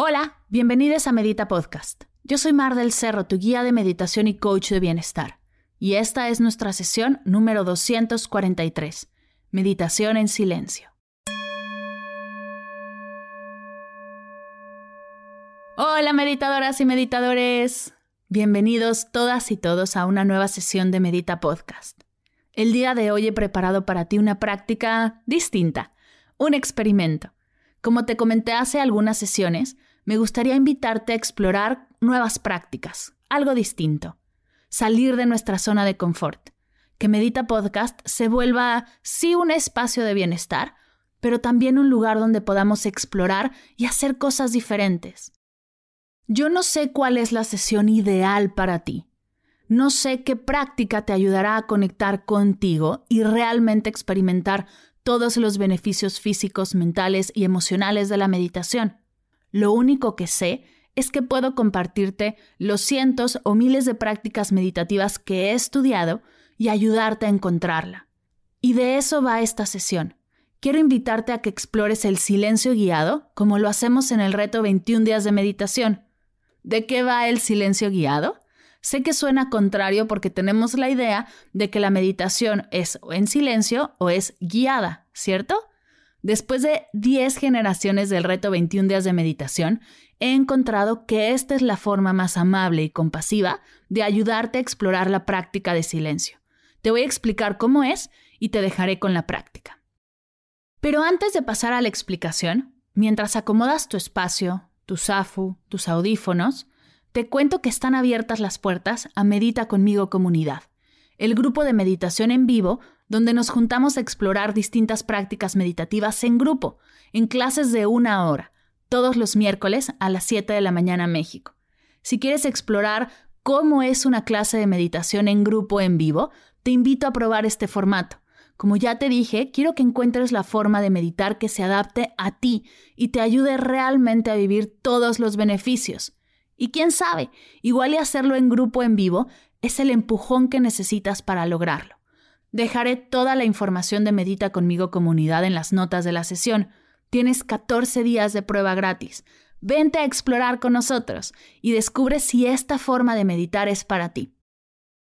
Hola, bienvenidos a Medita Podcast. Yo soy Mar del Cerro, tu guía de meditación y coach de bienestar. Y esta es nuestra sesión número 243, Meditación en Silencio. Hola meditadoras y meditadores. Bienvenidos todas y todos a una nueva sesión de Medita Podcast. El día de hoy he preparado para ti una práctica distinta, un experimento. Como te comenté hace algunas sesiones, me gustaría invitarte a explorar nuevas prácticas, algo distinto, salir de nuestra zona de confort, que Medita Podcast se vuelva sí un espacio de bienestar, pero también un lugar donde podamos explorar y hacer cosas diferentes. Yo no sé cuál es la sesión ideal para ti. No sé qué práctica te ayudará a conectar contigo y realmente experimentar todos los beneficios físicos, mentales y emocionales de la meditación. Lo único que sé es que puedo compartirte los cientos o miles de prácticas meditativas que he estudiado y ayudarte a encontrarla. Y de eso va esta sesión. Quiero invitarte a que explores el silencio guiado, como lo hacemos en el reto 21 días de meditación. ¿De qué va el silencio guiado? Sé que suena contrario porque tenemos la idea de que la meditación es en silencio o es guiada, ¿cierto? Después de 10 generaciones del reto 21 días de meditación, he encontrado que esta es la forma más amable y compasiva de ayudarte a explorar la práctica de silencio. Te voy a explicar cómo es y te dejaré con la práctica. Pero antes de pasar a la explicación, mientras acomodas tu espacio, tu zafu, tus audífonos, te cuento que están abiertas las puertas a Medita conmigo comunidad, el grupo de meditación en vivo donde nos juntamos a explorar distintas prácticas meditativas en grupo, en clases de una hora, todos los miércoles a las 7 de la mañana México. Si quieres explorar cómo es una clase de meditación en grupo en vivo, te invito a probar este formato. Como ya te dije, quiero que encuentres la forma de meditar que se adapte a ti y te ayude realmente a vivir todos los beneficios. Y quién sabe, igual y hacerlo en grupo en vivo es el empujón que necesitas para lograrlo. Dejaré toda la información de Medita conmigo comunidad en las notas de la sesión. Tienes 14 días de prueba gratis. Vente a explorar con nosotros y descubre si esta forma de meditar es para ti.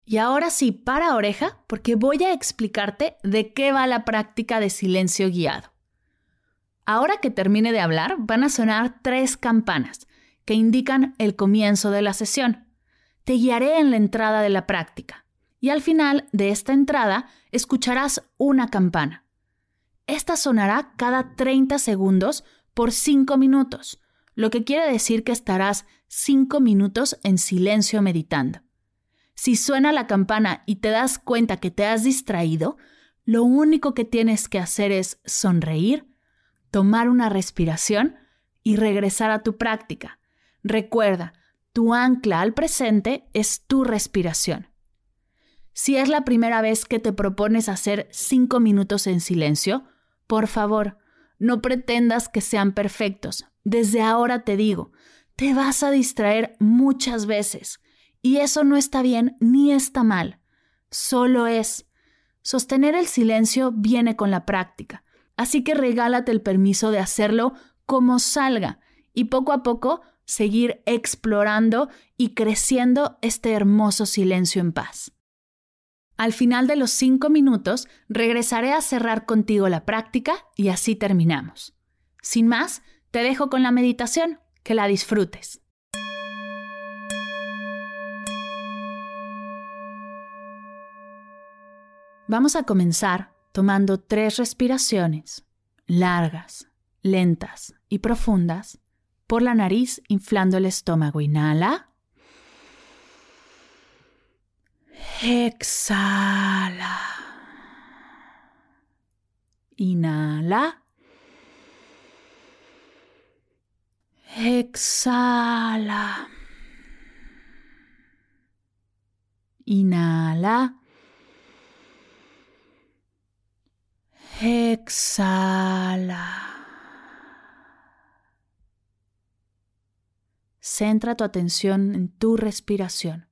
Y ahora sí, para oreja, porque voy a explicarte de qué va la práctica de silencio guiado. Ahora que termine de hablar, van a sonar tres campanas que indican el comienzo de la sesión. Te guiaré en la entrada de la práctica y al final de esta entrada escucharás una campana. Esta sonará cada 30 segundos por 5 minutos, lo que quiere decir que estarás 5 minutos en silencio meditando. Si suena la campana y te das cuenta que te has distraído, lo único que tienes que hacer es sonreír, tomar una respiración y regresar a tu práctica. Recuerda, tu ancla al presente es tu respiración. Si es la primera vez que te propones hacer cinco minutos en silencio, por favor, no pretendas que sean perfectos. Desde ahora te digo, te vas a distraer muchas veces. Y eso no está bien ni está mal. Solo es. Sostener el silencio viene con la práctica. Así que regálate el permiso de hacerlo como salga y poco a poco seguir explorando y creciendo este hermoso silencio en paz. Al final de los cinco minutos, regresaré a cerrar contigo la práctica y así terminamos. Sin más, te dejo con la meditación, que la disfrutes. Vamos a comenzar tomando tres respiraciones largas, lentas y profundas por la nariz inflando el estómago. Inhala. Exhala. Inhala. Exhala. Inhala. Exhala. Centra tu atención en tu respiración,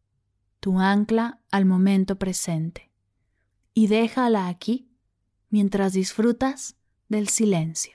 tu ancla al momento presente, y déjala aquí mientras disfrutas del silencio.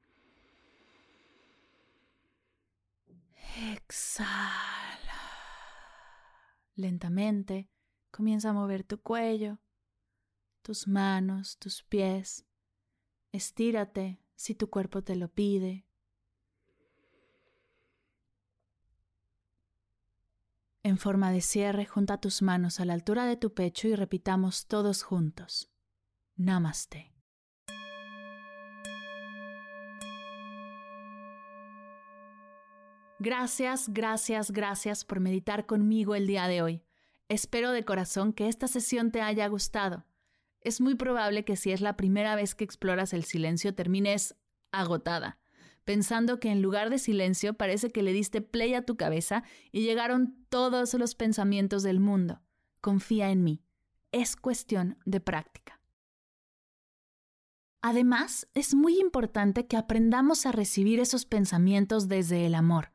Exhala. Lentamente comienza a mover tu cuello, tus manos, tus pies. Estírate si tu cuerpo te lo pide. En forma de cierre, junta tus manos a la altura de tu pecho y repitamos todos juntos. Namaste. Gracias, gracias, gracias por meditar conmigo el día de hoy. Espero de corazón que esta sesión te haya gustado. Es muy probable que si es la primera vez que exploras el silencio termines agotada, pensando que en lugar de silencio parece que le diste play a tu cabeza y llegaron todos los pensamientos del mundo. Confía en mí. Es cuestión de práctica. Además, es muy importante que aprendamos a recibir esos pensamientos desde el amor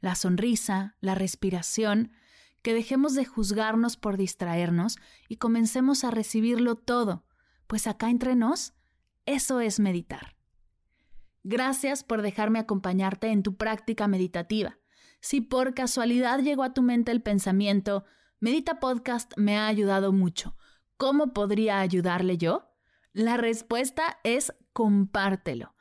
la sonrisa, la respiración, que dejemos de juzgarnos por distraernos y comencemos a recibirlo todo, pues acá entre nos, eso es meditar. Gracias por dejarme acompañarte en tu práctica meditativa. Si por casualidad llegó a tu mente el pensamiento, Medita Podcast me ha ayudado mucho, ¿cómo podría ayudarle yo? La respuesta es compártelo.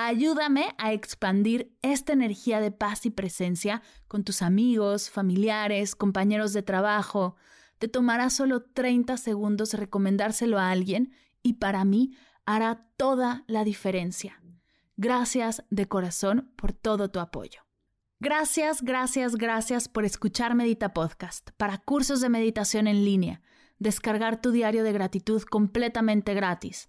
Ayúdame a expandir esta energía de paz y presencia con tus amigos, familiares, compañeros de trabajo. Te tomará solo 30 segundos recomendárselo a alguien y para mí hará toda la diferencia. Gracias de corazón por todo tu apoyo. Gracias, gracias, gracias por escuchar Medita Podcast para cursos de meditación en línea, descargar tu diario de gratitud completamente gratis